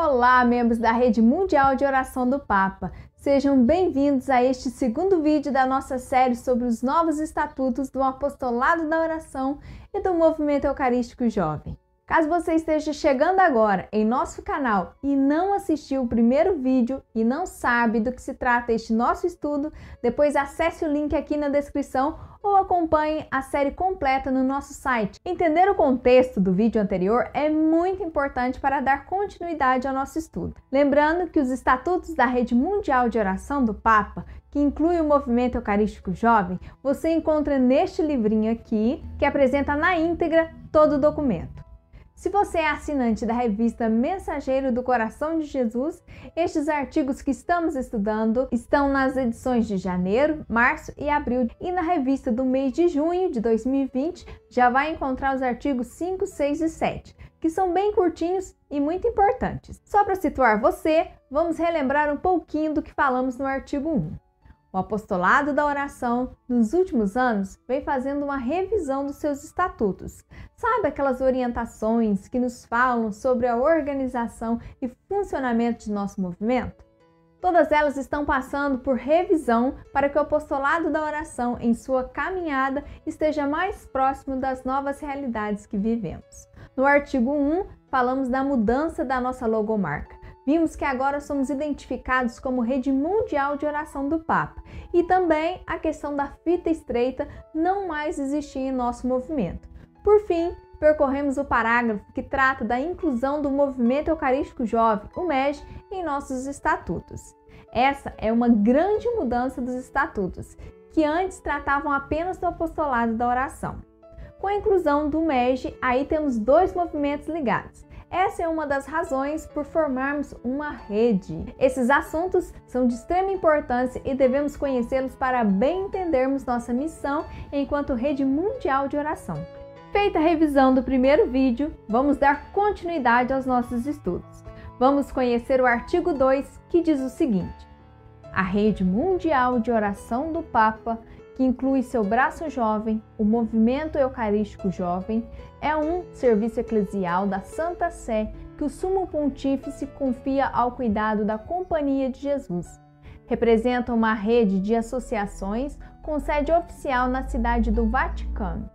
Olá, membros da Rede Mundial de Oração do Papa. Sejam bem-vindos a este segundo vídeo da nossa série sobre os novos estatutos do apostolado da oração e do movimento eucarístico jovem. Caso você esteja chegando agora em nosso canal e não assistiu o primeiro vídeo e não sabe do que se trata este nosso estudo, depois acesse o link aqui na descrição ou acompanhe a série completa no nosso site. Entender o contexto do vídeo anterior é muito importante para dar continuidade ao nosso estudo. Lembrando que os estatutos da Rede Mundial de Oração do Papa que inclui o movimento eucarístico jovem, você encontra neste livrinho aqui, que apresenta na íntegra todo o documento. Se você é assinante da revista Mensageiro do Coração de Jesus, estes artigos que estamos estudando estão nas edições de janeiro, março e abril. E na revista do mês de junho de 2020 já vai encontrar os artigos 5, 6 e 7, que são bem curtinhos e muito importantes. Só para situar você, vamos relembrar um pouquinho do que falamos no artigo 1. O apostolado da oração, nos últimos anos, vem fazendo uma revisão dos seus estatutos. Sabe aquelas orientações que nos falam sobre a organização e funcionamento de nosso movimento? Todas elas estão passando por revisão para que o apostolado da oração, em sua caminhada, esteja mais próximo das novas realidades que vivemos. No artigo 1, falamos da mudança da nossa logomarca. Vimos que agora somos identificados como rede mundial de oração do Papa e também a questão da fita estreita não mais existia em nosso movimento. Por fim, percorremos o parágrafo que trata da inclusão do movimento eucarístico jovem, o MEG, em nossos estatutos. Essa é uma grande mudança dos estatutos, que antes tratavam apenas do apostolado da oração. Com a inclusão do MEG, aí temos dois movimentos ligados, essa é uma das razões por formarmos uma rede. Esses assuntos são de extrema importância e devemos conhecê-los para bem entendermos nossa missão enquanto rede mundial de oração. Feita a revisão do primeiro vídeo, vamos dar continuidade aos nossos estudos. Vamos conhecer o artigo 2, que diz o seguinte: A rede mundial de oração do Papa que inclui seu braço jovem, o Movimento Eucarístico Jovem, é um serviço eclesial da Santa Sé que o Sumo Pontífice confia ao cuidado da Companhia de Jesus. Representa uma rede de associações com sede oficial na cidade do Vaticano.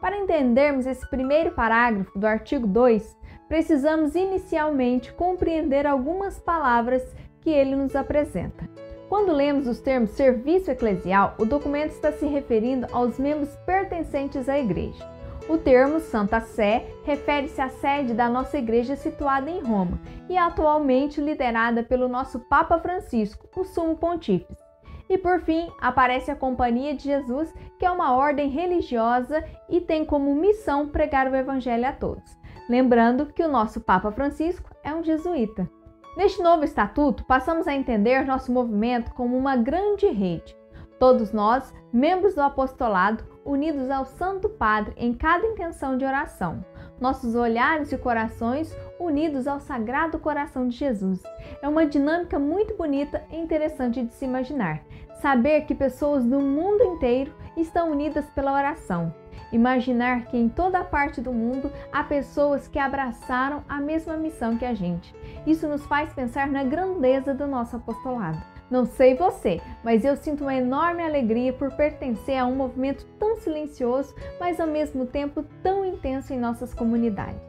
Para entendermos esse primeiro parágrafo do artigo 2, precisamos inicialmente compreender algumas palavras que ele nos apresenta. Quando lemos os termos serviço eclesial, o documento está se referindo aos membros pertencentes à igreja. O termo Santa Sé refere-se à sede da nossa igreja situada em Roma e atualmente liderada pelo nosso Papa Francisco, o Sumo Pontífice. E por fim, aparece a Companhia de Jesus, que é uma ordem religiosa e tem como missão pregar o Evangelho a todos. Lembrando que o nosso Papa Francisco é um jesuíta. Neste novo estatuto, passamos a entender nosso movimento como uma grande rede. Todos nós, membros do apostolado, unidos ao Santo Padre em cada intenção de oração. Nossos olhares e corações unidos ao Sagrado Coração de Jesus. É uma dinâmica muito bonita e interessante de se imaginar. Saber que pessoas do mundo inteiro estão unidas pela oração Imaginar que em toda parte do mundo há pessoas que abraçaram a mesma missão que a gente. Isso nos faz pensar na grandeza do nosso apostolado. Não sei você, mas eu sinto uma enorme alegria por pertencer a um movimento tão silencioso, mas ao mesmo tempo tão intenso em nossas comunidades.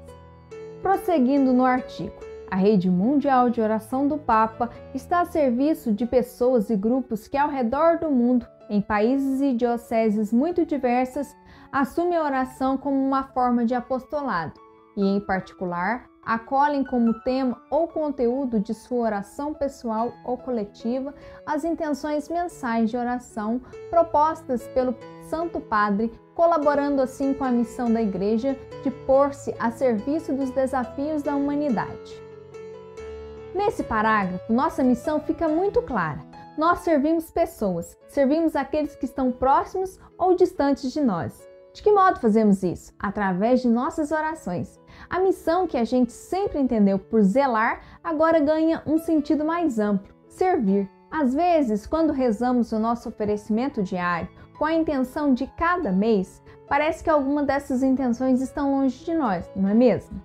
Prosseguindo no artigo. A rede mundial de oração do Papa está a serviço de pessoas e grupos que, ao redor do mundo, em países e dioceses muito diversas, assume a oração como uma forma de apostolado e, em particular, acolhem como tema ou conteúdo de sua oração pessoal ou coletiva as intenções mensais de oração propostas pelo Santo Padre, colaborando assim com a missão da Igreja de pôr-se a serviço dos desafios da humanidade. Nesse parágrafo, nossa missão fica muito clara. Nós servimos pessoas, servimos aqueles que estão próximos ou distantes de nós. De que modo fazemos isso? Através de nossas orações. A missão que a gente sempre entendeu por zelar agora ganha um sentido mais amplo: servir. Às vezes, quando rezamos o nosso oferecimento diário com a intenção de cada mês, parece que alguma dessas intenções estão longe de nós, não é mesmo?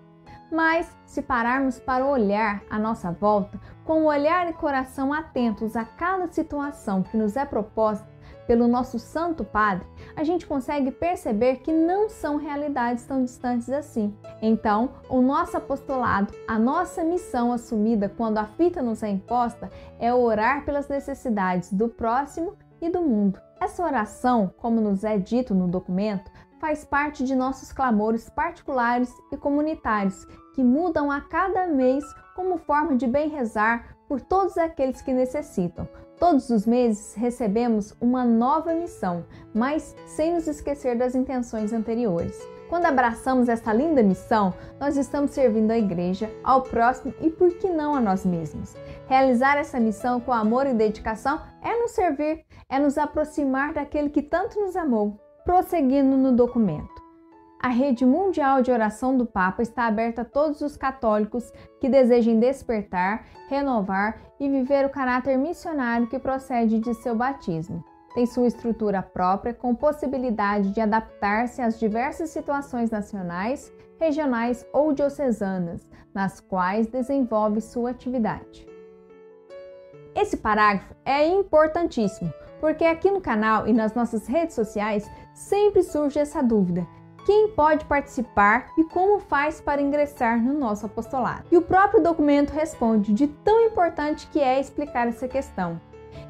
Mas, se pararmos para olhar à nossa volta, com o olhar e coração atentos a cada situação que nos é proposta pelo nosso Santo Padre, a gente consegue perceber que não são realidades tão distantes assim. Então, o nosso apostolado, a nossa missão assumida quando a fita nos é imposta, é orar pelas necessidades do próximo e do mundo. Essa oração, como nos é dito no documento, faz parte de nossos clamores particulares e comunitários, que mudam a cada mês como forma de bem rezar por todos aqueles que necessitam. Todos os meses recebemos uma nova missão, mas sem nos esquecer das intenções anteriores. Quando abraçamos esta linda missão, nós estamos servindo a igreja, ao próximo e, por que não, a nós mesmos. Realizar essa missão com amor e dedicação é nos servir, é nos aproximar daquele que tanto nos amou. Prosseguindo no documento. A rede mundial de oração do Papa está aberta a todos os católicos que desejem despertar, renovar e viver o caráter missionário que procede de seu batismo. Tem sua estrutura própria, com possibilidade de adaptar-se às diversas situações nacionais, regionais ou diocesanas, nas quais desenvolve sua atividade. Esse parágrafo é importantíssimo, porque aqui no canal e nas nossas redes sociais sempre surge essa dúvida: quem pode participar e como faz para ingressar no nosso apostolado? E o próprio documento responde de tão importante que é explicar essa questão.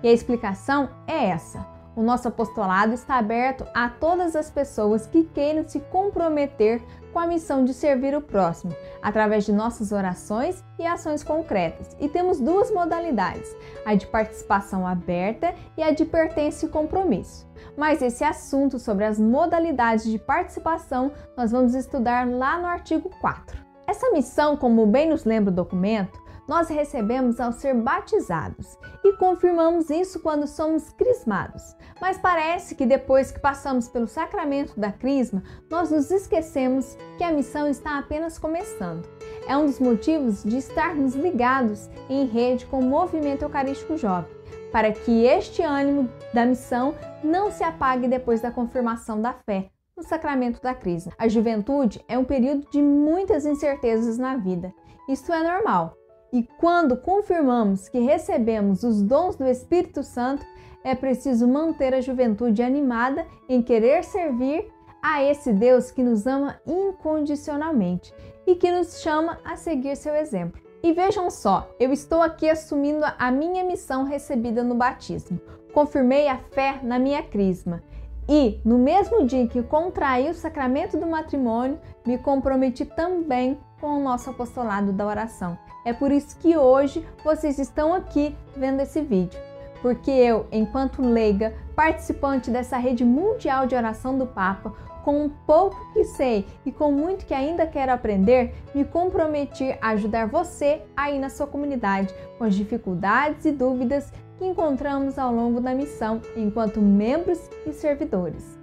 E a explicação é essa: o nosso apostolado está aberto a todas as pessoas que queiram se comprometer com a missão de servir o próximo, através de nossas orações e ações concretas. E temos duas modalidades: a de participação aberta e a de pertença e compromisso. Mas esse assunto sobre as modalidades de participação nós vamos estudar lá no artigo 4. Essa missão, como bem nos lembra o documento, nós recebemos ao ser batizados e confirmamos isso quando somos crismados. Mas parece que depois que passamos pelo sacramento da crisma, nós nos esquecemos que a missão está apenas começando. É um dos motivos de estarmos ligados em rede com o movimento eucarístico jovem, para que este ânimo da missão não se apague depois da confirmação da fé no sacramento da crisma. A juventude é um período de muitas incertezas na vida. Isso é normal, e quando confirmamos que recebemos os dons do Espírito Santo, é preciso manter a juventude animada em querer servir a esse Deus que nos ama incondicionalmente e que nos chama a seguir seu exemplo. E vejam só, eu estou aqui assumindo a minha missão recebida no batismo. Confirmei a fé na minha crisma. E, no mesmo dia que contraí o sacramento do matrimônio, me comprometi também com o nosso apostolado da oração. É por isso que hoje vocês estão aqui vendo esse vídeo, porque eu, enquanto leiga, participante dessa rede mundial de oração do Papa, com um pouco que sei e com muito que ainda quero aprender, me comprometi a ajudar você aí na sua comunidade com as dificuldades e dúvidas que encontramos ao longo da missão enquanto membros e servidores.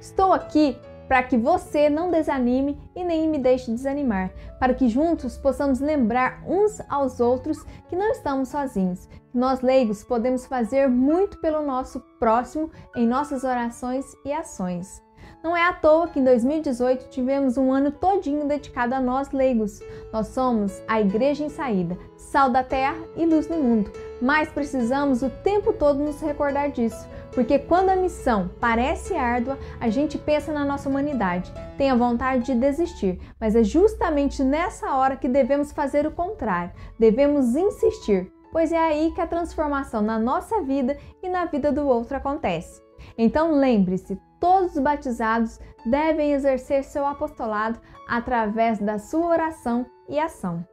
Estou aqui para que você não desanime e nem me deixe desanimar, para que juntos possamos lembrar uns aos outros que não estamos sozinhos, nós leigos podemos fazer muito pelo nosso próximo em nossas orações e ações. Não é à toa que em 2018 tivemos um ano todinho dedicado a nós leigos. Nós somos a Igreja em Saída, sal da terra e luz no mundo, mas precisamos o tempo todo nos recordar disso, porque quando a missão parece árdua, a gente pensa na nossa humanidade, tem a vontade de desistir, mas é justamente nessa hora que devemos fazer o contrário, devemos insistir, pois é aí que a transformação na nossa vida e na vida do outro acontece. Então lembre-se, todos os batizados devem exercer seu apostolado através da sua oração e ação.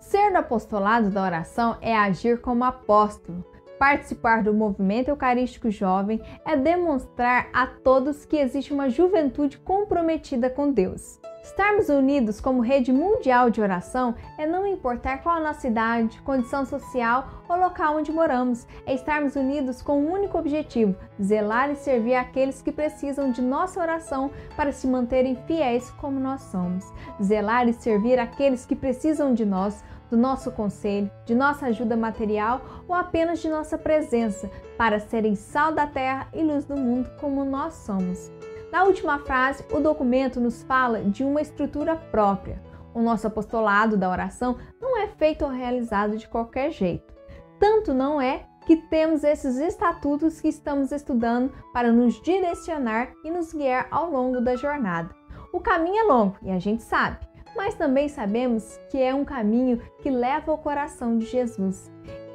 Ser do apostolado da oração é agir como apóstolo, Participar do movimento eucarístico jovem é demonstrar a todos que existe uma juventude comprometida com Deus. Estarmos unidos como rede mundial de oração é não importar qual a nossa idade, condição social ou local onde moramos, é estarmos unidos com um único objetivo: zelar e servir aqueles que precisam de nossa oração para se manterem fiéis como nós somos. Zelar e servir aqueles que precisam de nós do nosso conselho, de nossa ajuda material ou apenas de nossa presença, para serem sal da terra e luz do mundo como nós somos. Na última frase, o documento nos fala de uma estrutura própria. O nosso apostolado da oração não é feito ou realizado de qualquer jeito. Tanto não é que temos esses estatutos que estamos estudando para nos direcionar e nos guiar ao longo da jornada. O caminho é longo e a gente sabe, mas também sabemos que é um caminho que leva ao coração de Jesus.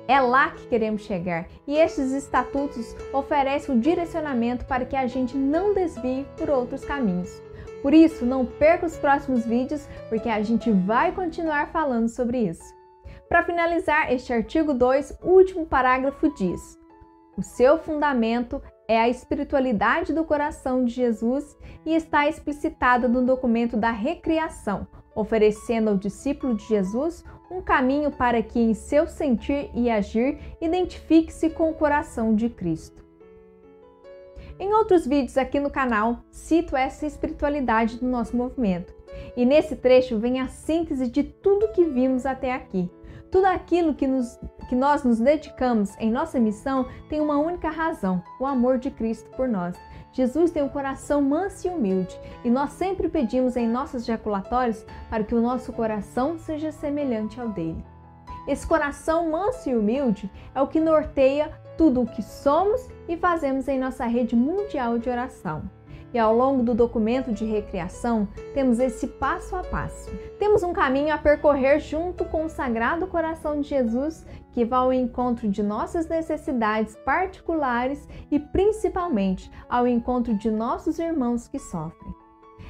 É lá que queremos chegar e estes estatutos oferecem o direcionamento para que a gente não desvie por outros caminhos. Por isso, não perca os próximos vídeos, porque a gente vai continuar falando sobre isso. Para finalizar, este artigo 2, o último parágrafo diz: O seu fundamento é a espiritualidade do coração de Jesus e está explicitada no documento da recriação, oferecendo ao discípulo de Jesus um caminho para que, em seu sentir e agir, identifique-se com o coração de Cristo. Em outros vídeos aqui no canal, cito essa espiritualidade do nosso movimento. E nesse trecho vem a síntese de tudo que vimos até aqui. Tudo aquilo que, nos, que nós nos dedicamos em nossa missão tem uma única razão: o amor de Cristo por nós. Jesus tem um coração manso e humilde, e nós sempre pedimos em nossos jaculatórios para que o nosso coração seja semelhante ao dele. Esse coração manso e humilde é o que norteia tudo o que somos e fazemos em nossa rede mundial de oração. E ao longo do documento de recriação, temos esse passo a passo. Temos um caminho a percorrer junto com o Sagrado Coração de Jesus, que vai ao encontro de nossas necessidades particulares e principalmente ao encontro de nossos irmãos que sofrem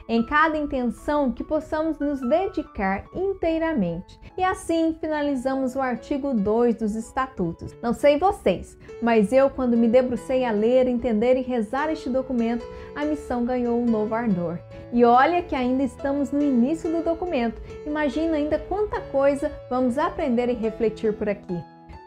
em cada intenção que possamos nos dedicar inteiramente. E assim finalizamos o artigo 2 dos Estatutos. Não sei vocês, mas eu, quando me debrucei a ler, entender e rezar este documento, a missão ganhou um novo ardor. E olha que ainda estamos no início do documento. Imagina ainda quanta coisa vamos aprender e refletir por aqui.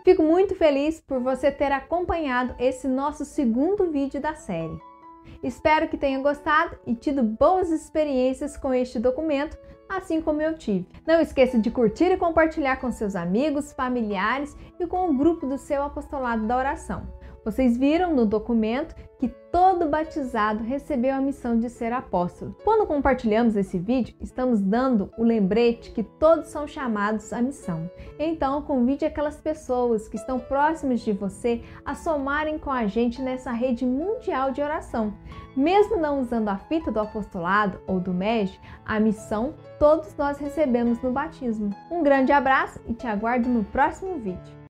Fico muito feliz por você ter acompanhado esse nosso segundo vídeo da série. Espero que tenha gostado e tido boas experiências com este documento, assim como eu tive. Não esqueça de curtir e compartilhar com seus amigos, familiares e com o grupo do seu apostolado da oração. Vocês viram no documento que todo batizado recebeu a missão de ser apóstolo. Quando compartilhamos esse vídeo, estamos dando o lembrete que todos são chamados à missão. Então, convide aquelas pessoas que estão próximas de você a somarem com a gente nessa rede mundial de oração. Mesmo não usando a fita do apostolado ou do MEG, a missão todos nós recebemos no batismo. Um grande abraço e te aguardo no próximo vídeo.